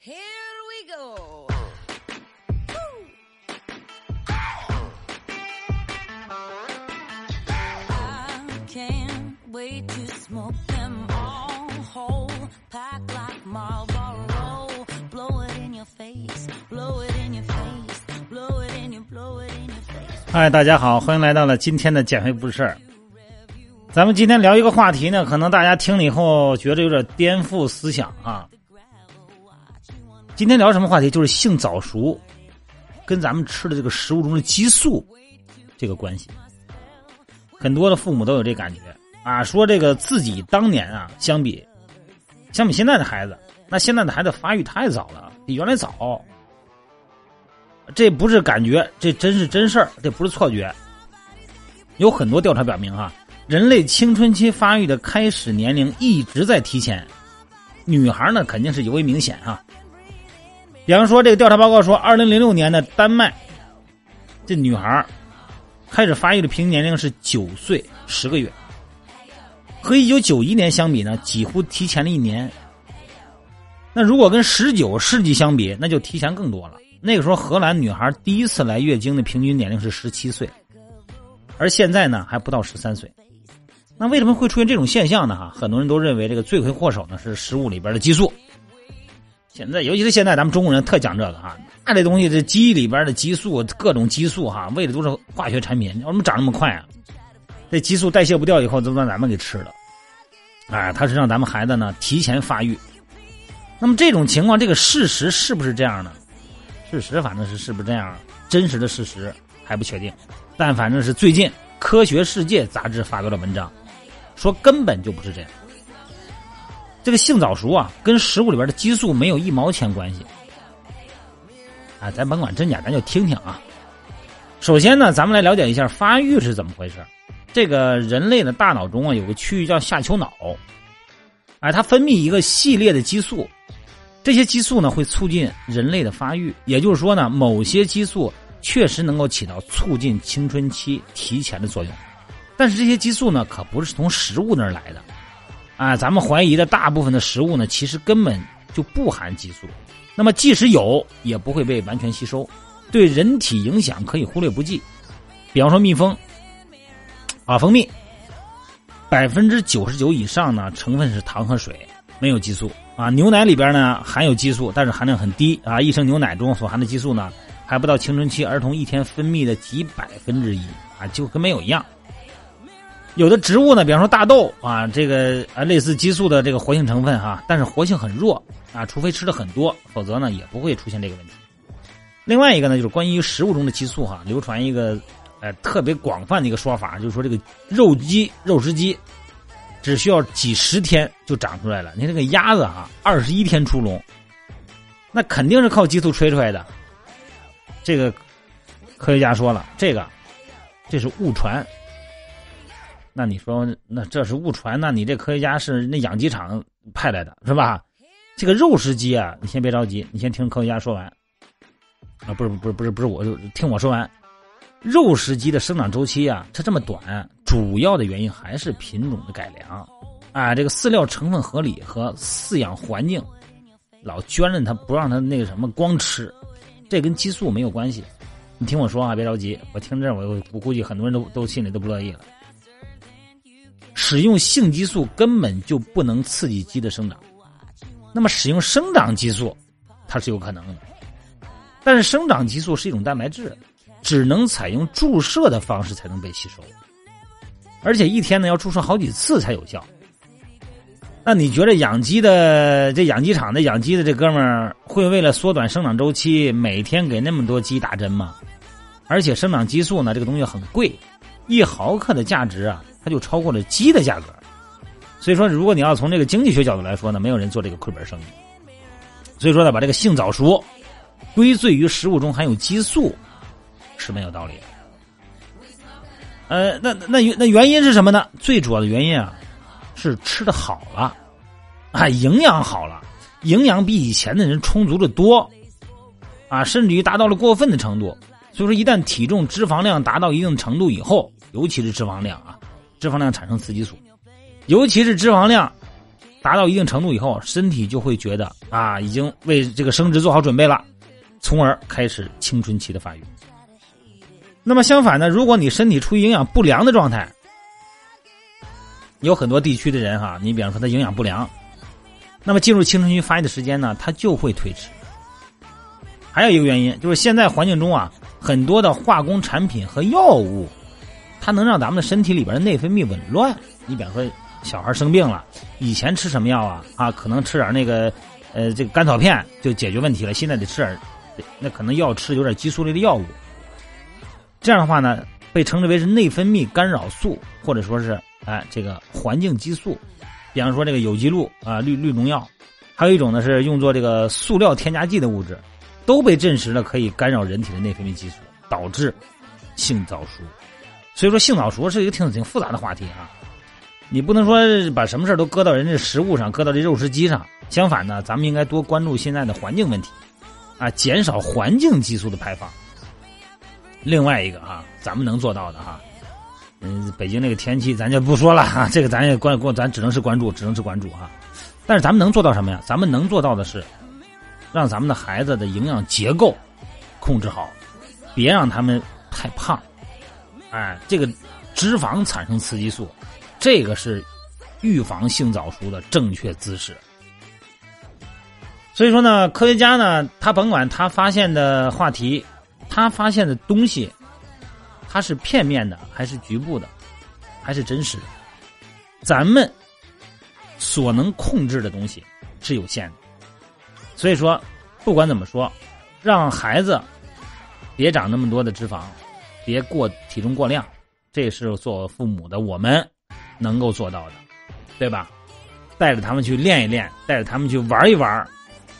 Here we go. I can't wait to smoke them all whole, pack like Marlboro. Blow it in your face, blow it in your face, blow it in your, blow it in your face. 嗨，大家好，欢迎来到了今天的减肥不是事儿。咱们今天聊一个话题呢，可能大家听了以后觉得有点颠覆思想啊。今天聊什么话题？就是性早熟跟咱们吃的这个食物中的激素这个关系。很多的父母都有这感觉啊，说这个自己当年啊，相比相比现在的孩子，那现在的孩子发育太早了，比原来早。这不是感觉，这真是真事儿，这不是错觉。有很多调查表明，哈，人类青春期发育的开始年龄一直在提前，女孩呢肯定是尤为明显哈。比方说，这个调查报告说，二零零六年的丹麦，这女孩开始发育的平均年龄是九岁十个月，和一九九一年相比呢，几乎提前了一年。那如果跟十九世纪相比，那就提前更多了。那个时候，荷兰女孩第一次来月经的平均年龄是十七岁，而现在呢还不到十三岁。那为什么会出现这种现象呢？哈，很多人都认为这个罪魁祸首呢是食物里边的激素。现在，尤其是现在，咱们中国人特讲这个哈，那这东西这鸡里边的激素，各种激素哈，喂的都是化学产品，为什么长那么快啊？这激素代谢不掉以后，都让咱们给吃了。哎，它是让咱们孩子呢提前发育。那么这种情况，这个事实是不是这样呢？事实反正是是不是这样？真实的事实还不确定。但反正是最近《科学世界》杂志发表了文章，说根本就不是这样。这个性早熟啊，跟食物里边的激素没有一毛钱关系。啊，咱甭管真假，咱就听听啊。首先呢，咱们来了解一下发育是怎么回事。这个人类的大脑中啊，有个区域叫下丘脑，哎，它分泌一个系列的激素，这些激素呢会促进人类的发育。也就是说呢，某些激素确实能够起到促进青春期提前的作用。但是这些激素呢，可不是从食物那儿来的。啊，咱们怀疑的大部分的食物呢，其实根本就不含激素。那么即使有，也不会被完全吸收，对人体影响可以忽略不计。比方说蜜蜂，啊，蜂蜜，百分之九十九以上呢成分是糖和水，没有激素。啊，牛奶里边呢含有激素，但是含量很低。啊，一升牛奶中所含的激素呢，还不到青春期儿童一天分泌的几百分之一。啊，就跟没有一样。有的植物呢，比方说大豆啊，这个啊类似激素的这个活性成分哈，但是活性很弱啊，除非吃的很多，否则呢也不会出现这个问题。另外一个呢，就是关于食物中的激素哈，流传一个呃特别广泛的一个说法，就是说这个肉鸡、肉食鸡只需要几十天就长出来了，你这个鸭子哈，二十一天出笼，那肯定是靠激素吹出来的。这个科学家说了，这个这是误传。那你说，那这是误传？那你这科学家是那养鸡场派来的，是吧？这个肉食鸡啊，你先别着急，你先听科学家说完。啊，不是，不是，不是，不是，我就听我说完。肉食鸡的生长周期啊，它这么短，主要的原因还是品种的改良。啊，这个饲料成分合理和饲养环境，老圈着它不让它那个什么光吃，这跟激素没有关系。你听我说啊，别着急，我听这我我估计很多人都都心里都不乐意了。使用性激素根本就不能刺激鸡的生长，那么使用生长激素，它是有可能的。但是生长激素是一种蛋白质，只能采用注射的方式才能被吸收，而且一天呢要注射好几次才有效。那你觉得养鸡的这养鸡场的养鸡的这哥们儿会为了缩短生长周期，每天给那么多鸡打针吗？而且生长激素呢，这个东西很贵，一毫克的价值啊。它就超过了鸡的价格，所以说，如果你要从这个经济学角度来说呢，没有人做这个亏本生意。所以说呢，把这个性早熟归罪于食物中含有激素是没有道理的。呃，那那那原因是什么呢？最主要的原因啊，是吃的好了，啊，营养好了，营养比以前的人充足的多，啊，甚至于达到了过分的程度。所以说，一旦体重、脂肪量达到一定程度以后，尤其是脂肪量啊。脂肪量产生雌激素，尤其是脂肪量达到一定程度以后，身体就会觉得啊，已经为这个生殖做好准备了，从而开始青春期的发育。那么相反呢，如果你身体处于营养不良的状态，有很多地区的人哈，你比方说他营养不良，那么进入青春期发育的时间呢，他就会推迟。还有一个原因就是现在环境中啊，很多的化工产品和药物，它能让咱们的身体里边的内分泌紊乱。你比方说小孩生病了，以前吃什么药啊？啊，可能吃点那个呃这个甘草片就解决问题了，现在得吃点那可能要吃有点激素类的药物。这样的话呢，被称之为是内分泌干扰素，或者说是哎这个环境激素。比方说这个有机氯啊氯氯农药，还有一种呢是用作这个塑料添加剂的物质。都被证实了可以干扰人体的内分泌激素，导致性早熟。所以说，性早熟是一个挺挺复杂的话题啊。你不能说把什么事都搁到人家食物上，搁到这肉食鸡上。相反呢，咱们应该多关注现在的环境问题，啊，减少环境激素的排放。另外一个啊，咱们能做到的哈，嗯，北京那个天气咱就不说了哈，这个咱也关关，咱只能是关注，只能是关注哈。但是咱们能做到什么呀？咱们能做到的是。让咱们的孩子的营养结构控制好，别让他们太胖。哎，这个脂肪产生雌激素，这个是预防性早熟的正确姿势。所以说呢，科学家呢，他甭管他发现的话题，他发现的东西，他是片面的还是局部的，还是真实的，咱们所能控制的东西是有限的。所以说，不管怎么说，让孩子别长那么多的脂肪，别过体重过量，这是做父母的我们能够做到的，对吧？带着他们去练一练，带着他们去玩一玩，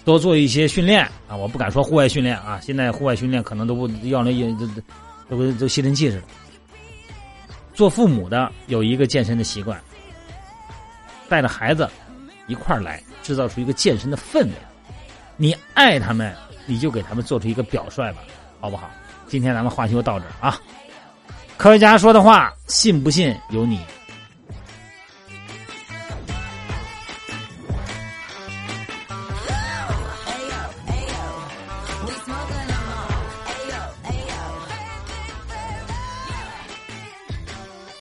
多做一些训练啊！我不敢说户外训练啊，现在户外训练可能都不要那也都都都吸尘器似的。做父母的有一个健身的习惯，带着孩子一块儿来，制造出一个健身的氛围。你爱他们，你就给他们做出一个表率吧，好不好？今天咱们话题就到这儿啊。科学家说的话，信不信由你。